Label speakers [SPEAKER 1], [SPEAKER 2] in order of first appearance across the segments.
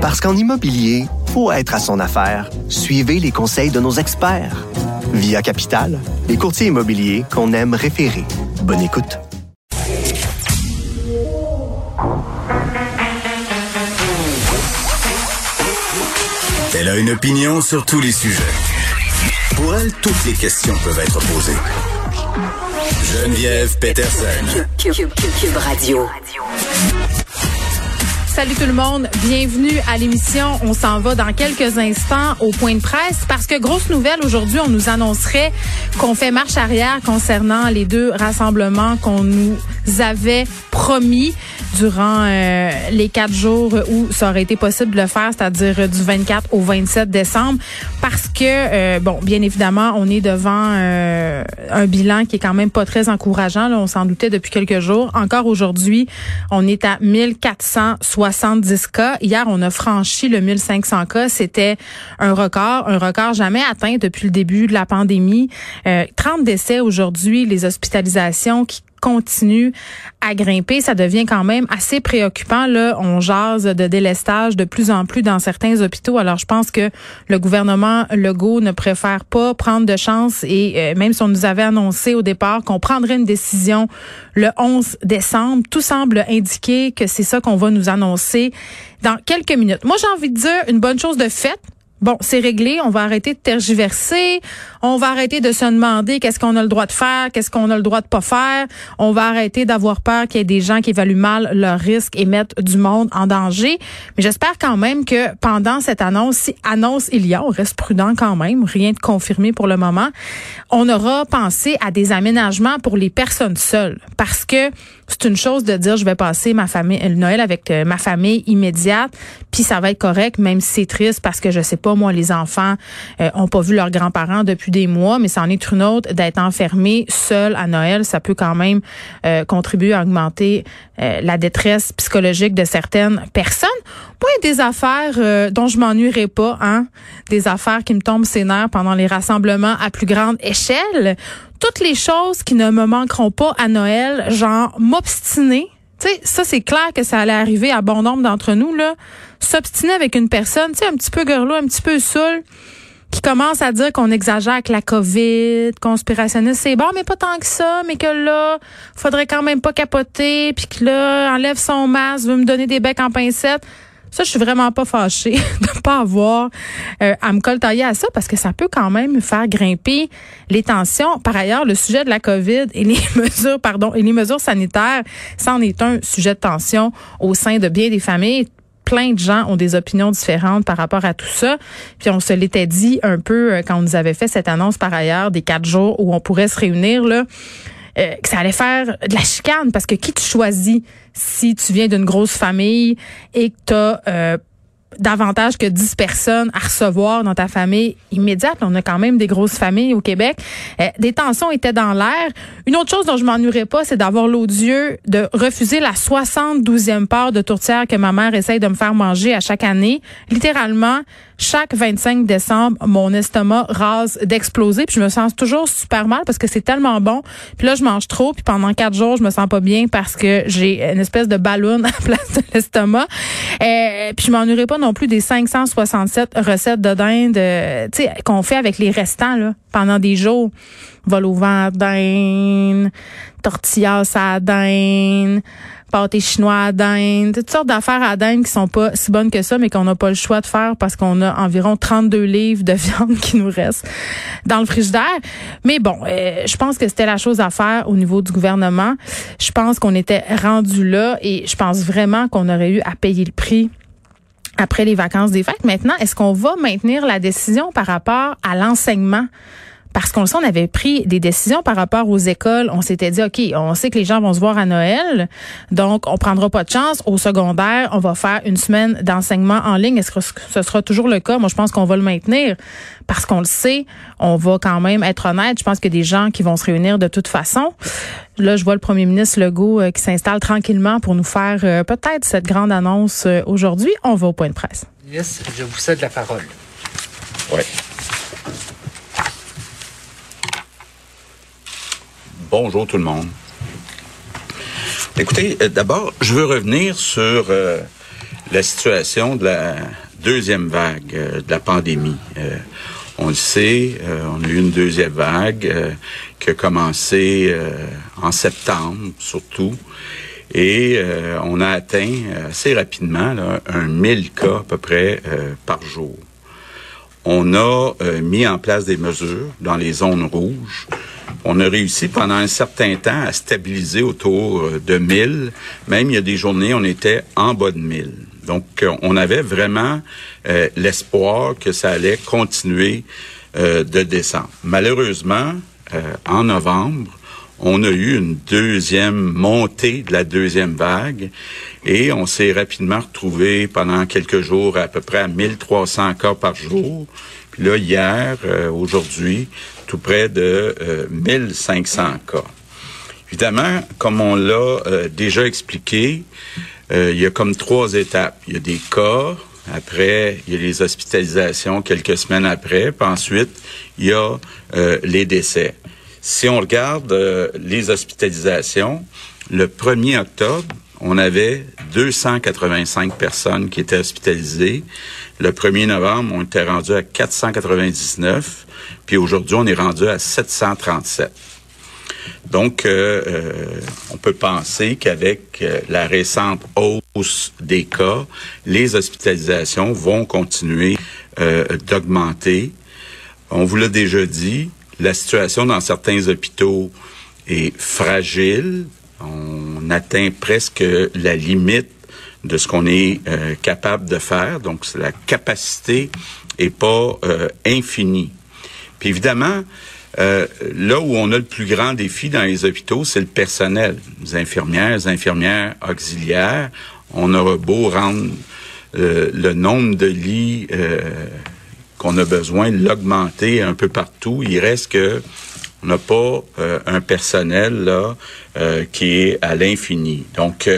[SPEAKER 1] Parce qu'en immobilier, faut être à son affaire. Suivez les conseils de nos experts. Via Capital, les courtiers immobiliers qu'on aime référer. Bonne écoute.
[SPEAKER 2] Elle a une opinion sur tous les sujets. Pour elle, toutes les questions peuvent être posées. Geneviève Peterson.
[SPEAKER 3] Cube, Radio.
[SPEAKER 4] Salut tout le monde, bienvenue à l'émission. On s'en va dans quelques instants au point de presse parce que grosse nouvelle aujourd'hui, on nous annoncerait qu'on fait marche arrière concernant les deux rassemblements qu'on nous avait promis durant euh, les quatre jours où ça aurait été possible de le faire, c'est-à-dire du 24 au 27 décembre, parce que euh, bon, bien évidemment, on est devant euh, un bilan qui est quand même pas très encourageant. On s'en doutait depuis quelques jours. Encore aujourd'hui, on est à 1470 cas. Hier, on a franchi le 1500 cas. C'était un record, un record jamais atteint depuis le début de la pandémie. 30 décès aujourd'hui, les hospitalisations qui continue à grimper, ça devient quand même assez préoccupant. Là, on jase de délestage de plus en plus dans certains hôpitaux. Alors, je pense que le gouvernement Legault ne préfère pas prendre de chance et euh, même si on nous avait annoncé au départ qu'on prendrait une décision le 11 décembre, tout semble indiquer que c'est ça qu'on va nous annoncer dans quelques minutes. Moi, j'ai envie de dire une bonne chose de faite Bon, c'est réglé, on va arrêter de tergiverser, on va arrêter de se demander qu'est-ce qu'on a le droit de faire, qu'est-ce qu'on a le droit de pas faire, on va arrêter d'avoir peur qu'il y ait des gens qui évaluent mal leurs risques et mettent du monde en danger. Mais j'espère quand même que pendant cette annonce, si annonce il y a, on reste prudent quand même, rien de confirmé pour le moment, on aura pensé à des aménagements pour les personnes seules parce que c'est une chose de dire je vais passer ma famille Noël avec euh, ma famille immédiate, puis ça va être correct même si c'est triste parce que je sais pas moi les enfants euh, ont pas vu leurs grands-parents depuis des mois, mais c'en est une autre d'être enfermé seul à Noël, ça peut quand même euh, contribuer à augmenter la détresse psychologique de certaines personnes. Moi, des affaires dont je m'ennuierai pas, hein, des affaires qui me tombent ses nerfs pendant les rassemblements à plus grande échelle toutes les choses qui ne me manqueront pas à Noël, genre m'obstiner. Tu sais, ça c'est clair que ça allait arriver à bon nombre d'entre nous là, s'obstiner avec une personne, tu sais un petit peu girlo, un petit peu saoul qui commence à dire qu'on exagère avec la COVID, conspirationniste, c'est bon, mais pas tant que ça, mais que là, faudrait quand même pas capoter, puis que là, enlève son masque, veut me donner des becs en pincette. Ça, je suis vraiment pas fâchée de pas avoir euh, à me coltailler à ça parce que ça peut quand même faire grimper les tensions. Par ailleurs, le sujet de la COVID et les mesures, pardon, et les mesures sanitaires, ça en est un sujet de tension au sein de bien des familles plein de gens ont des opinions différentes par rapport à tout ça. Puis on se l'était dit un peu euh, quand on nous avait fait cette annonce par ailleurs des quatre jours où on pourrait se réunir là. Euh, que ça allait faire de la chicane parce que qui tu choisis si tu viens d'une grosse famille et que tu as euh, davantage que 10 personnes à recevoir dans ta famille immédiate? On a quand même des grosses familles au Québec. Euh, des tensions étaient dans l'air. Une autre chose dont je m'ennuierais pas, c'est d'avoir l'odieux de refuser la 72e part de tourtière que ma mère essaye de me faire manger à chaque année. Littéralement, chaque 25 décembre, mon estomac rase d'exploser. Puis je me sens toujours super mal parce que c'est tellement bon. Puis là, je mange trop. Puis pendant quatre jours, je me sens pas bien parce que j'ai une espèce de ballon à la place de l'estomac. Euh, puis je m'ennuierais pas non plus des 567 recettes de dinde euh, qu'on fait avec les restants là, pendant des jours. Vol au vent dinde, tortillas à dinde, pâté chinois à dinde, toutes sortes d'affaires à dinde qui sont pas si bonnes que ça, mais qu'on n'a pas le choix de faire parce qu'on a environ 32 livres de viande qui nous restent dans le frigidaire. Mais bon, euh, je pense que c'était la chose à faire au niveau du gouvernement. Je pense qu'on était rendu là et je pense vraiment qu'on aurait eu à payer le prix après les vacances des fêtes. Maintenant, est-ce qu'on va maintenir la décision par rapport à l'enseignement? Parce qu'on le sait, on avait pris des décisions par rapport aux écoles. On s'était dit, OK, on sait que les gens vont se voir à Noël, donc on prendra pas de chance. Au secondaire, on va faire une semaine d'enseignement en ligne. Est-ce que ce sera toujours le cas? Moi, je pense qu'on va le maintenir parce qu'on le sait. On va quand même être honnête. Je pense qu'il y a des gens qui vont se réunir de toute façon. Là, je vois le premier ministre Legault euh, qui s'installe tranquillement pour nous faire euh, peut-être cette grande annonce euh, aujourd'hui. On va au point de presse.
[SPEAKER 5] Ministre, je vous cède la parole.
[SPEAKER 6] Oui. Bonjour tout le monde. Écoutez, euh, d'abord, je veux revenir sur euh, la situation de la deuxième vague euh, de la pandémie. On le sait, on a eu une deuxième vague qui a commencé en septembre surtout. Et on a atteint assez rapidement un 1000 cas à peu près par jour. On a mis en place des mesures dans les zones rouges on a réussi pendant un certain temps à stabiliser autour euh, de 1000. Même il y a des journées, on était en bas de 1000. Donc, euh, on avait vraiment euh, l'espoir que ça allait continuer de descendre. Malheureusement, en novembre, on a eu une deuxième montée de la deuxième vague et on s'est rapidement retrouvé pendant quelques jours à peu près à 1300 cas par jour. Puis là, hier, aujourd'hui, tout près de 1500 euh, cas. Évidemment, comme on l'a euh, déjà expliqué, euh, il y a comme trois étapes. Il y a des cas, après, il y a les hospitalisations quelques semaines après, puis ensuite, il y a les décès. Si on regarde les hospitalisations, le 1er octobre, on avait 285 personnes qui étaient hospitalisées. Le 1er novembre, on était rendu à 499. Puis aujourd'hui, on est rendu à 737. Donc, euh, euh, on peut penser qu'avec euh, la récente hausse des cas, les hospitalisations vont continuer d'augmenter. On vous l'a déjà dit, la situation dans certains hôpitaux est fragile. On atteint presque la limite de ce qu'on est capable de faire. Donc, la capacité est pas infinie. Puis évidemment, euh, là où on a le plus grand défi dans les hôpitaux, c'est le personnel. Les infirmières, les infirmières auxiliaires. On aura beau rendre euh, le nombre de lits euh, qu'on a besoin, l'augmenter un peu partout. Il reste que on n'a pas un personnel là qui est à l'infini. Donc,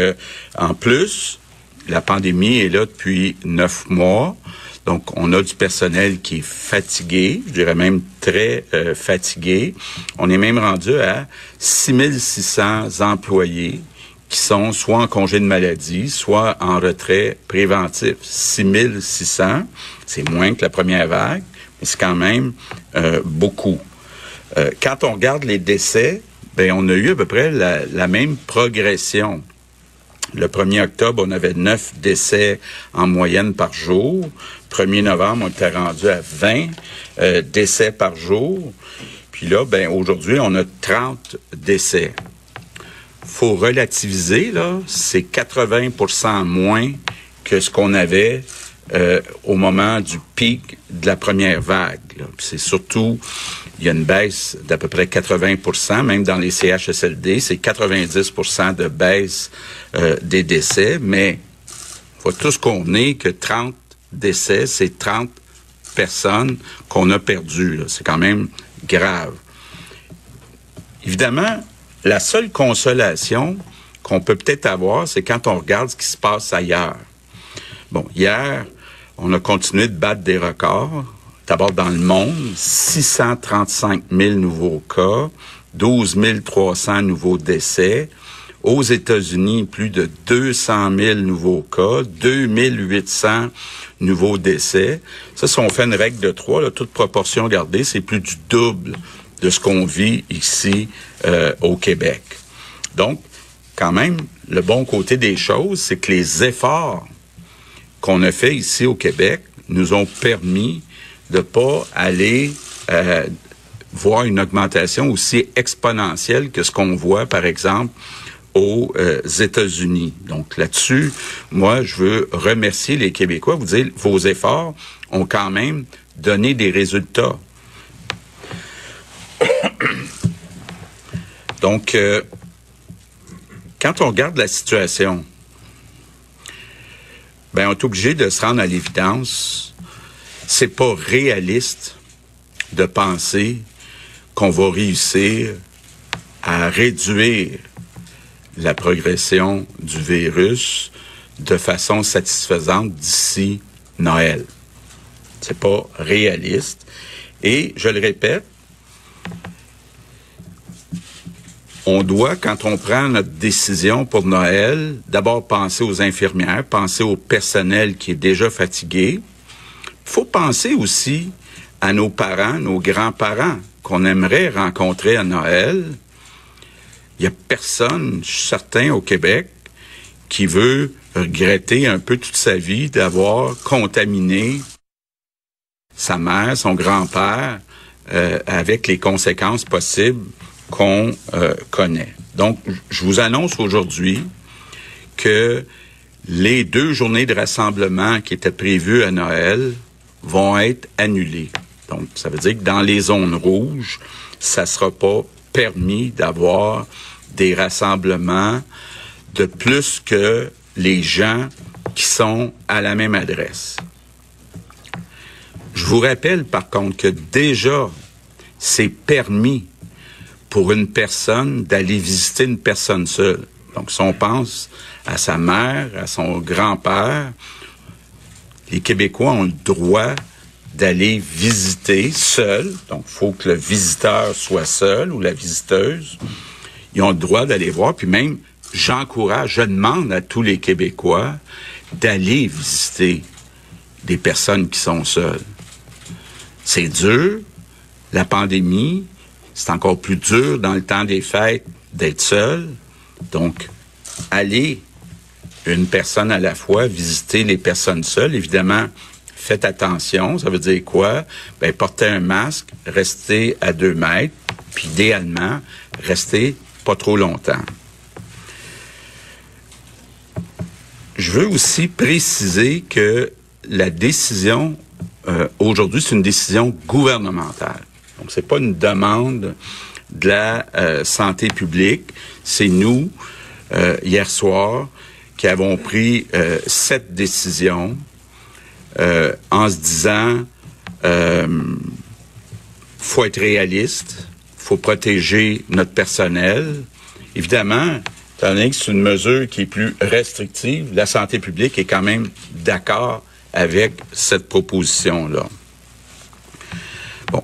[SPEAKER 6] en plus, la pandémie est là depuis neuf mois. Donc, on a du personnel qui est fatigué, je dirais même très euh, fatigué. On est même rendu à 6600 employés qui sont soit en congé de maladie, soit en retrait préventif. 6600, c'est moins que la première vague, mais c'est quand même euh, beaucoup. Euh, quand on regarde les décès, ben on a eu à peu près la, même progression. Le 1er octobre, on avait 9 décès en moyenne par jour. 1er novembre, on était rendu à 20 euh, décès par jour. Puis là, ben aujourd'hui, on a 30 décès. Faut relativiser, là, c'est 80% moins que ce qu'on avait euh, au moment du pic de la première vague. C'est surtout, il y a une baisse d'à peu près 80% même dans les CHSLD, c'est 90% de baisse euh, des décès, mais faut tous convenir que 30 décès, c'est 30 personnes qu'on a perdues. C'est quand même grave. Évidemment, la seule consolation qu'on peut peut-être avoir, c'est quand on regarde ce qui se passe ailleurs. Bon, hier, on a continué de battre des records. D'abord dans le monde, 635 000 nouveaux cas, 12 300 nouveaux décès. Aux États-Unis, plus de 200 000 nouveaux cas, 2800 nouveaux décès. Ça, si on fait une règle de trois, là, toute proportion gardée, c'est plus du double de ce qu'on vit ici euh, au Québec. Donc, quand même, le bon côté des choses, c'est que les efforts qu'on a fait ici au Québec nous ont permis de pas aller euh, voir une augmentation aussi exponentielle que ce qu'on voit, par exemple, aux euh, États-Unis. Donc là-dessus, moi, je veux remercier les Québécois, vous dire, vos efforts ont quand même donné des résultats. Donc, euh, quand on regarde la situation, ben, on est obligé de se rendre à l'évidence. C'est pas réaliste de penser qu'on va réussir à réduire la progression du virus de façon satisfaisante d'ici Noël. C'est pas réaliste. Et je le répète, on doit, quand on prend notre décision pour Noël, d'abord penser aux infirmières, penser au personnel qui est déjà fatigué. Faut penser aussi à nos parents, nos grands-parents qu'on aimerait rencontrer à Noël. Il y a personne, je suis certain, au Québec, qui veut regretter un peu toute sa vie d'avoir contaminé sa mère, son grand-père, euh, avec les conséquences possibles qu'on euh, connaît. Donc, je vous annonce aujourd'hui que les deux journées de rassemblement qui étaient prévues à Noël vont être annulées. Donc, ça veut dire que dans les zones rouges, ça sera pas permis d'avoir des rassemblements de plus que les gens qui sont à la même adresse. Je vous rappelle par contre que déjà, c'est permis pour une personne d'aller visiter une personne seule. Donc, si on pense à sa mère, à son grand-père, les Québécois ont le droit d'aller visiter seul. Donc, il faut que le visiteur soit seul ou la visiteuse. Ils ont le droit d'aller voir. Puis même, j'encourage, je demande à tous les Québécois d'aller visiter des personnes qui sont seules. C'est dur, la pandémie, c'est encore plus dur dans le temps des fêtes d'être seul. Donc, aller une personne à la fois, visiter les personnes seules, évidemment, faites attention. Ça veut dire quoi? Ben, porter un masque, rester à deux mètres, puis idéalement, rester pas trop longtemps. Je veux aussi préciser que la décision euh, aujourd'hui, c'est une décision gouvernementale. Donc, c'est pas une demande de la euh, santé publique. C'est nous, euh, hier soir, qui avons pris euh, cette décision en se disant faut être réaliste, faut protéger notre personnel. Évidemment, étant donné que c'est une mesure qui est plus restrictive, la santé publique est quand même d'accord avec cette proposition-là. Bon,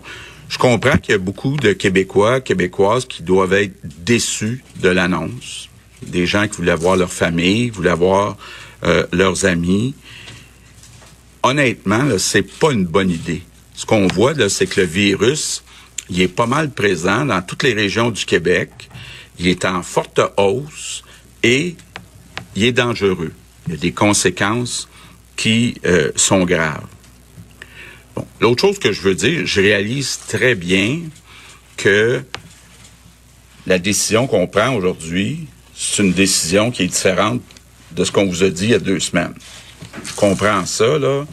[SPEAKER 6] je comprends qu'il y a beaucoup de Québécois, Québécoises qui doivent être déçus de l'annonce. Des gens qui voulaient voir leur famille, voulaient voir euh, leurs amis. Honnêtement, c'est pas une bonne idée. Ce qu'on voit, c'est que le virus, il est pas mal présent dans toutes les régions du Québec. Il est en forte hausse et il est dangereux. Il y a des conséquences qui euh, sont graves. L'autre chose que je veux dire, je réalise très bien que la décision qu'on prend aujourd'hui, c'est une décision qui est différente de ce qu'on vous a dit il y a deux semaines. Je comprends ça, là.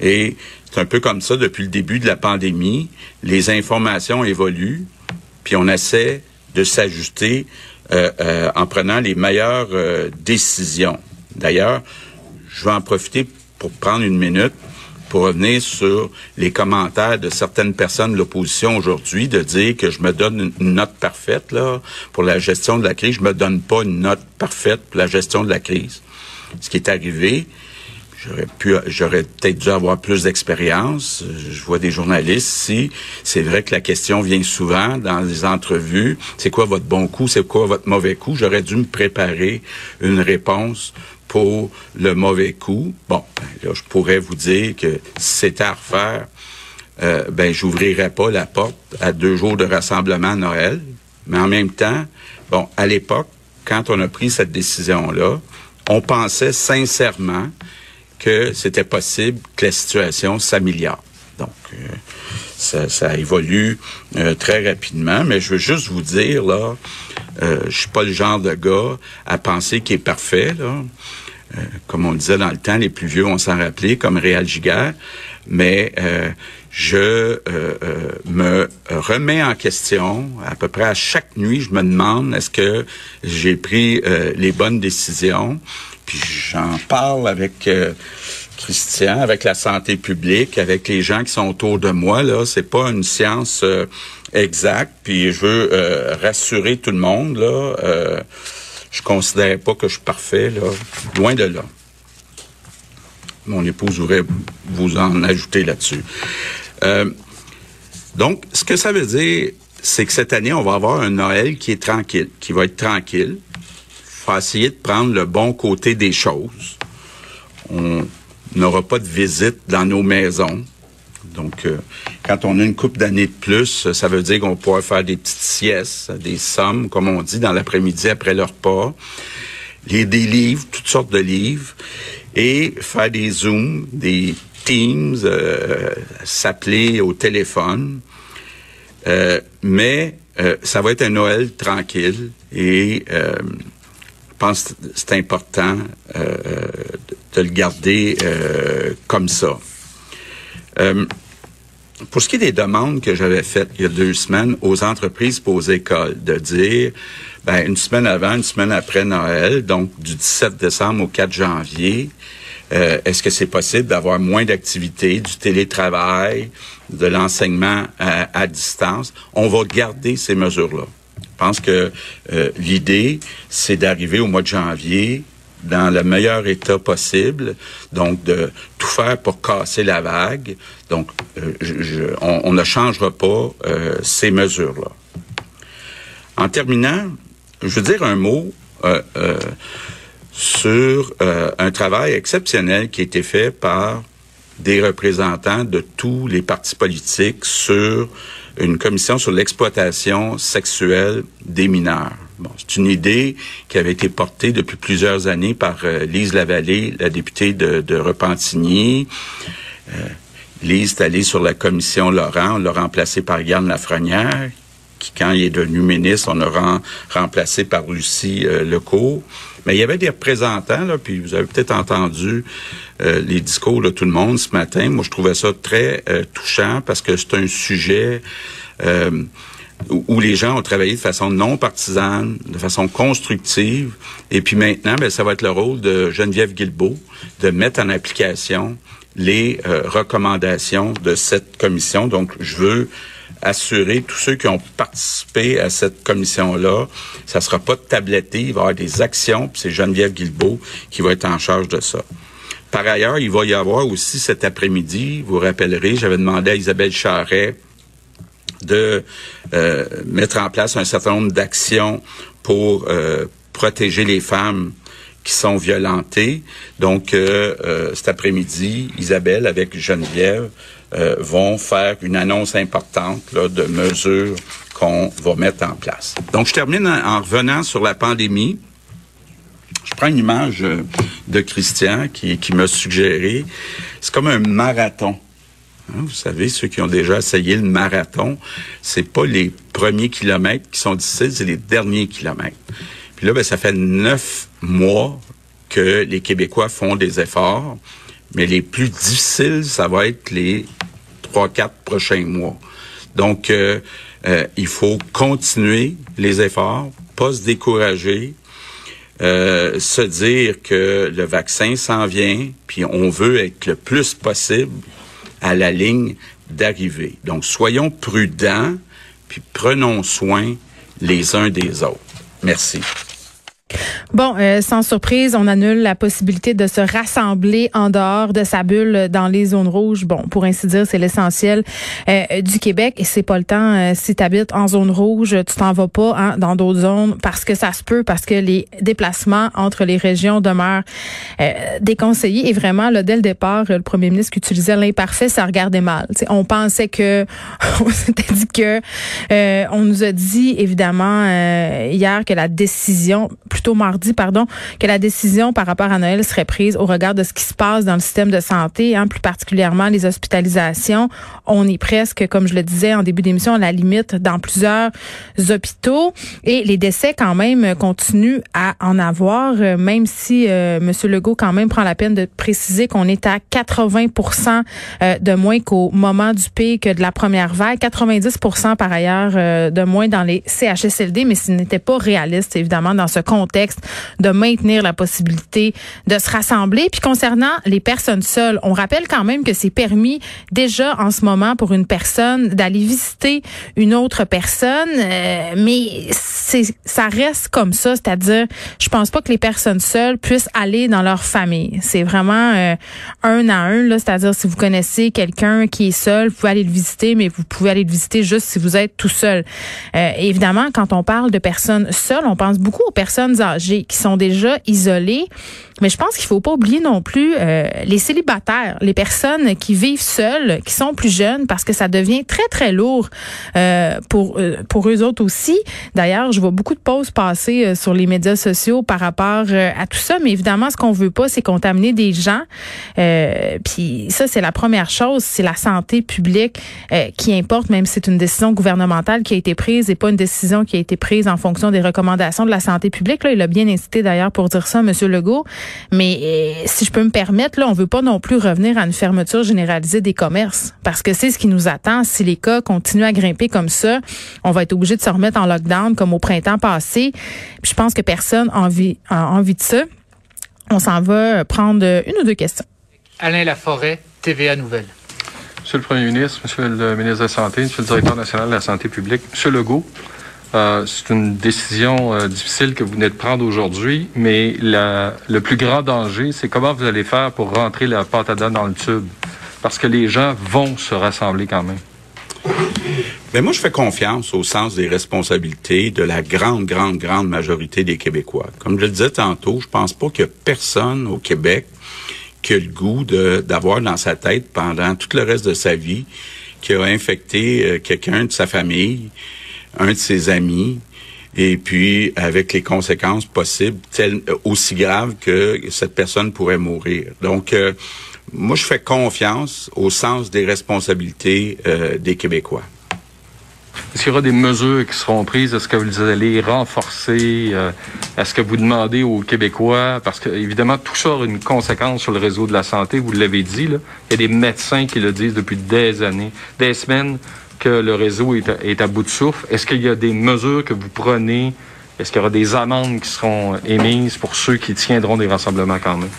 [SPEAKER 6] Et c'est un peu comme ça depuis le début de la pandémie. Les informations évoluent, puis on essaie de s'ajuster euh, euh, en prenant les meilleures euh, décisions. D'ailleurs, je vais en profiter pour prendre une minute pour revenir sur les commentaires de certaines personnes de l'opposition aujourd'hui, de dire que je me donne une note parfaite là pour la gestion de la crise. Je me donne pas une note parfaite pour la gestion de la crise. Ce qui est arrivé, j'aurais pu, j'aurais peut-être dû avoir plus d'expérience. Je vois des journalistes ici. C'est vrai que la question vient souvent dans les entrevues. C'est quoi votre bon coup? C'est quoi votre mauvais coup? J'aurais dû me préparer une réponse pour le mauvais coup. Bon, ben, là, je pourrais vous dire que si c'était à refaire, euh, ben, j'ouvrirais pas la porte à deux jours de rassemblement à Noël. Mais en même temps, bon, à l'époque, quand on a pris cette décision-là, on pensait sincèrement que c'était possible que la situation s'améliore. Donc, euh, ça, ça, évolue euh, très rapidement, mais je veux juste vous dire, là, euh, je suis pas le genre de gars à penser qu'il est parfait, là. Euh, comme on disait dans le temps, les plus vieux vont s'en rappeler, comme Réal Giguère, mais euh, je me remets en question à peu près à chaque nuit. Je me demande est-ce que j'ai pris les bonnes décisions? Puis j'en parle avec Christian, avec la santé publique, avec les gens qui sont autour de moi. Là, c'est pas une science euh, exacte. Puis je veux euh, rassurer tout le monde. Là, euh, je considère pas que je suis parfait. Là, loin de là. Mon épouse voudrait vous en ajouter là-dessus. donc, ce que ça veut dire c'est que cette année, on va avoir un Noël qui est tranquille, qui va être tranquille. faut essayer de prendre le bon côté des choses. On n'aura pas de visite dans nos maisons. Donc, euh, quand on a une coupe d'années de plus, ça veut dire qu'on pourra faire des petites siestes, des sommes, comme on dit, dans l'après-midi après leur repas. Lire des livres, toutes sortes de livres, et faire des Zooms, des Teams, euh, s'appeler au téléphone. Euh, mais ça va être un Noël tranquille et je pense que c'est important de le garder comme ça. Pour ce qui est des demandes que j'avais faites il y a deux semaines aux entreprises et aux écoles, de dire, ben, une semaine avant, une semaine après Noël, donc du 17 décembre au 4 janvier, euh, est-ce que c'est possible d'avoir moins d'activités, du télétravail, de l'enseignement à, distance? On va garder ces mesures-là. Je pense que euh, l'idée, c'est d'arriver au mois de janvier dans le meilleur état possible, donc de tout faire pour casser la vague. Donc, euh, on, ne changera pas euh, ces mesures-là. En terminant, je veux dire un mot euh, sur un travail exceptionnel qui a été fait par des représentants de tous les partis politiques sur une commission sur l'exploitation sexuelle des mineurs. C'est une idée qui avait été portée depuis plusieurs années par euh, Lise Lavallée, la députée de, de Repentigny. Euh, Lise est allée sur la commission Laurent, on l'a remplacée par Yann Lafrenière, qui, quand il est devenu ministre, on l'a remplacé par Lucie euh, Lecourt. Mais il y avait des représentants, là, puis vous avez peut-être entendu euh, les discours de tout le monde ce matin. Moi, je trouvais ça très touchant parce que c'est un sujet où les gens ont travaillé de façon non partisane, de façon constructive. Et puis maintenant, ben, ça va être le rôle de Geneviève Guilbeault de mettre en application les euh, recommandations de cette commission. Donc, je veux assurer tous ceux qui ont participé à cette commission-là, ça sera pas tabletté, il va y avoir des actions, puis c'est Geneviève Guilbeault qui va être en charge de ça. Par ailleurs, il va y avoir aussi cet après-midi, vous vous rappellerez, j'avais demandé à Isabelle Charret de euh, mettre en place un certain nombre d'actions pour euh, protéger les femmes qui sont violentées. Donc, euh, cet après-midi, Isabelle avec Geneviève vont faire une annonce importante de mesures qu'on va mettre en place. Donc, je termine en, revenant sur la pandémie. Je prends une image de Christian qui, qui m'a suggéré. C'est comme un marathon. Hein, vous savez, ceux qui ont déjà essayé le marathon, c'est pas les premiers kilomètres qui sont difficiles, c'est les derniers kilomètres. Puis là, ben, ça fait neuf mois que les Québécois font des efforts, mais les plus difficiles, ça va être les trois, quatre prochains mois. Donc, euh, euh, il faut continuer les efforts, pas se décourager, euh, se dire que le vaccin s'en vient, puis on veut être le plus possible à la ligne d'arrivée. Donc, soyons prudents, puis prenons soin les uns des autres. Merci.
[SPEAKER 4] Bon, euh, sans surprise, on annule la possibilité de se rassembler en dehors de sa bulle dans les zones rouges. Bon, pour ainsi dire, c'est l'essentiel euh, du Québec et c'est pas le temps. Euh, si tu habites en zone rouge, tu t'en vas pas hein, dans d'autres zones parce que ça se peut, parce que les déplacements entre les régions demeurent déconseillés. Et vraiment, là, dès le départ, le premier ministre qui utilisait l'imparfait, ça regardait mal. on pensait que, on dit que, on nous a dit évidemment hier que la décision plutôt mardi, pardon, que la décision par rapport à Noël serait prise au regard de ce qui se passe dans le système de santé, hein, plus particulièrement les hospitalisations. On est presque, comme je le disais en début d'émission, à la limite dans plusieurs hôpitaux et les décès quand même continuent à en avoir, euh, même si euh, M. Legault quand même prend la peine de préciser qu'on est à 80% euh, de moins qu'au moment du pic de la première vague, 90% par ailleurs de moins dans les CHSLD, mais ce n'était pas réaliste évidemment dans ce contexte de maintenir la possibilité de se rassembler. Puis concernant les personnes seules, on rappelle quand même que c'est permis déjà en ce moment pour une personne d'aller visiter une autre personne, euh, mais ça reste comme ça, c'est-à-dire je pense pas que les personnes seules puissent aller dans leur famille. C'est vraiment euh, un à un c'est-à-dire si vous connaissez quelqu'un qui est seul, vous pouvez aller le visiter, mais vous pouvez aller le visiter juste si vous êtes tout seul. Euh, évidemment, quand on parle de personnes seules, on pense beaucoup aux personnes âgées qui sont déjà isolées. Mais je pense qu'il faut pas oublier non plus euh, les célibataires, les personnes qui vivent seules, qui sont plus jeunes, parce que ça devient très très lourd euh, pour euh, pour eux autres aussi. D'ailleurs, je vois beaucoup de pauses passer euh, sur les médias sociaux par rapport euh, à tout ça. Mais évidemment, ce qu'on veut pas, c'est contaminer des gens. Puis ça, c'est la première chose, c'est la santé publique qui importe, même si c'est une décision gouvernementale qui a été prise et pas une décision qui a été prise en fonction des recommandations de la santé publique. Là, il a bien incité d'ailleurs pour dire ça, Monsieur Legault. Mais euh, si je peux me permettre, là, on veut pas non plus revenir à une fermeture généralisée des commerces parce que c'est ce qui nous attend. Si les cas continuent à grimper comme ça, on va être obligé de se remettre en lockdown comme au printemps passé. je pense que personne a envie, a envie de ça. On s'en va prendre une ou deux questions.
[SPEAKER 5] Alain Laforêt, TVA Nouvelle.
[SPEAKER 3] Monsieur le Premier ministre, Monsieur le ministre de la Santé, Monsieur le directeur national de la santé publique, Monsieur Legault, euh, c'est une décision euh, difficile que vous venez de prendre aujourd'hui, mais le plus grand danger, c'est comment vous allez faire pour rentrer la pâte dans le tube. Parce que les gens vont se rassembler quand même.
[SPEAKER 6] Mais moi, je fais confiance au sens des responsabilités de la grande, grande, grande majorité des Québécois. Comme je le disais tantôt, je pense pas qu'il y a personne au Québec qui le goût d'avoir dans sa tête pendant tout le reste de sa vie qui a infecté euh, quelqu'un de sa famille, un de ses amis, et puis avec les conséquences possibles telles, aussi graves que cette personne pourrait mourir. Donc, euh, moi, je fais confiance au sens des responsabilités euh, des Québécois.
[SPEAKER 3] Est-ce qu'il y aura des mesures qui seront prises? Est-ce que vous allez renforcer? Euh, est-ce que vous demandez aux Québécois? Parce que, évidemment, tout ça a une conséquence sur le réseau de la santé, vous l'avez dit. Il y a des médecins qui le disent depuis des années, des semaines que le réseau est à, bout de souffle? Est-ce qu'il y a des mesures que vous prenez? Est-ce qu'il y aura des amendes qui seront émises pour ceux qui tiendront des rassemblements quand même?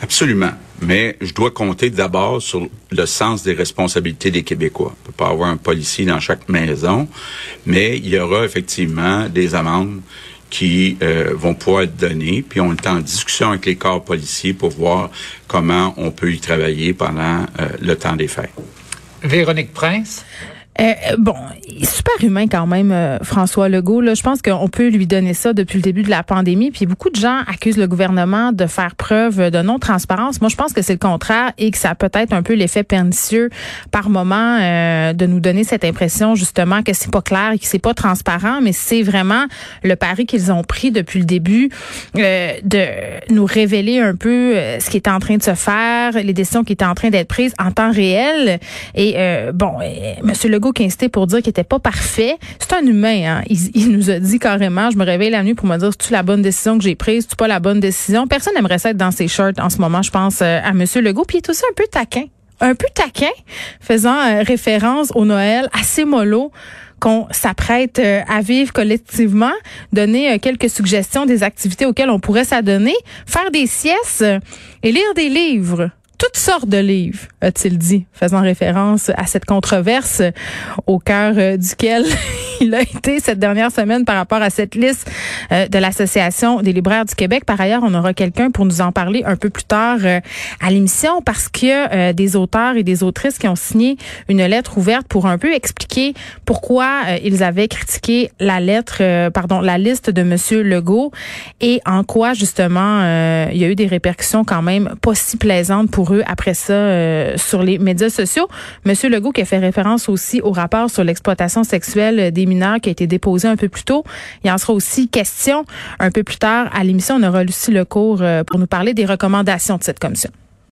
[SPEAKER 6] Absolument. Mais je dois compter d'abord sur le sens des responsabilités des Québécois. On peut pas avoir un policier dans chaque maison, mais il y aura effectivement des amendes qui euh, vont pouvoir être données. Puis on est en discussion avec les corps policiers pour voir comment on peut y travailler pendant euh, le temps des fêtes.
[SPEAKER 5] Véronique Prince.
[SPEAKER 4] Euh, bon, super humain quand même, euh, François Legault. Là, je pense qu'on peut lui donner ça depuis le début de la pandémie. Puis beaucoup de gens accusent le gouvernement de faire preuve de non-transparence. Moi, je pense que c'est le contraire et que ça a peut-être un peu l'effet pernicieux par moment euh, de nous donner cette impression justement que c'est pas clair et que c'est pas transparent. Mais c'est vraiment le pari qu'ils ont pris depuis le début de nous révéler un peu ce qui est en train de se faire, les décisions qui étaient en train d'être prises en temps réel. Et bon, Monsieur Legault qui insisté pour dire qu'il était pas parfait. C'est un humain. Hein? Il, nous a dit carrément, je me réveille la nuit pour me dire, c'est-tu la bonne décision que j'ai prise, c'est pas la bonne décision? Personne n'aimerait ça être dans ses shirts en ce moment, je pense, euh, à Monsieur Legault. Puis il est aussi un peu taquin. Un peu taquin, faisant euh, référence au Noël assez mollo qu'on s'apprête euh, à vivre collectivement, donner quelques suggestions des activités auxquelles on pourrait s'adonner, faire des siestes et lire des livres toutes sortes de livres, a-t-il dit, faisant référence à cette controverse au cœur euh, duquel il a été cette dernière semaine par rapport à cette liste euh, de l'Association des libraires du Québec. Par ailleurs, on aura quelqu'un pour nous en parler un peu plus tard euh, à l'émission parce qu'il y a des auteurs et des autrices qui ont signé une lettre ouverte pour un peu expliquer pourquoi ils avaient critiqué la lettre, pardon, la liste de Monsieur Legault et en quoi justement il y a eu des répercussions quand même pas si plaisantes pour après ça euh, sur les médias sociaux. Monsieur Legault qui a fait référence aussi au rapport sur l'exploitation sexuelle des mineurs qui a été déposé un peu plus tôt. Il en sera aussi question un peu plus tard à l'émission. On aura Lucie Lecourt euh, pour nous parler des recommandations de cette commission.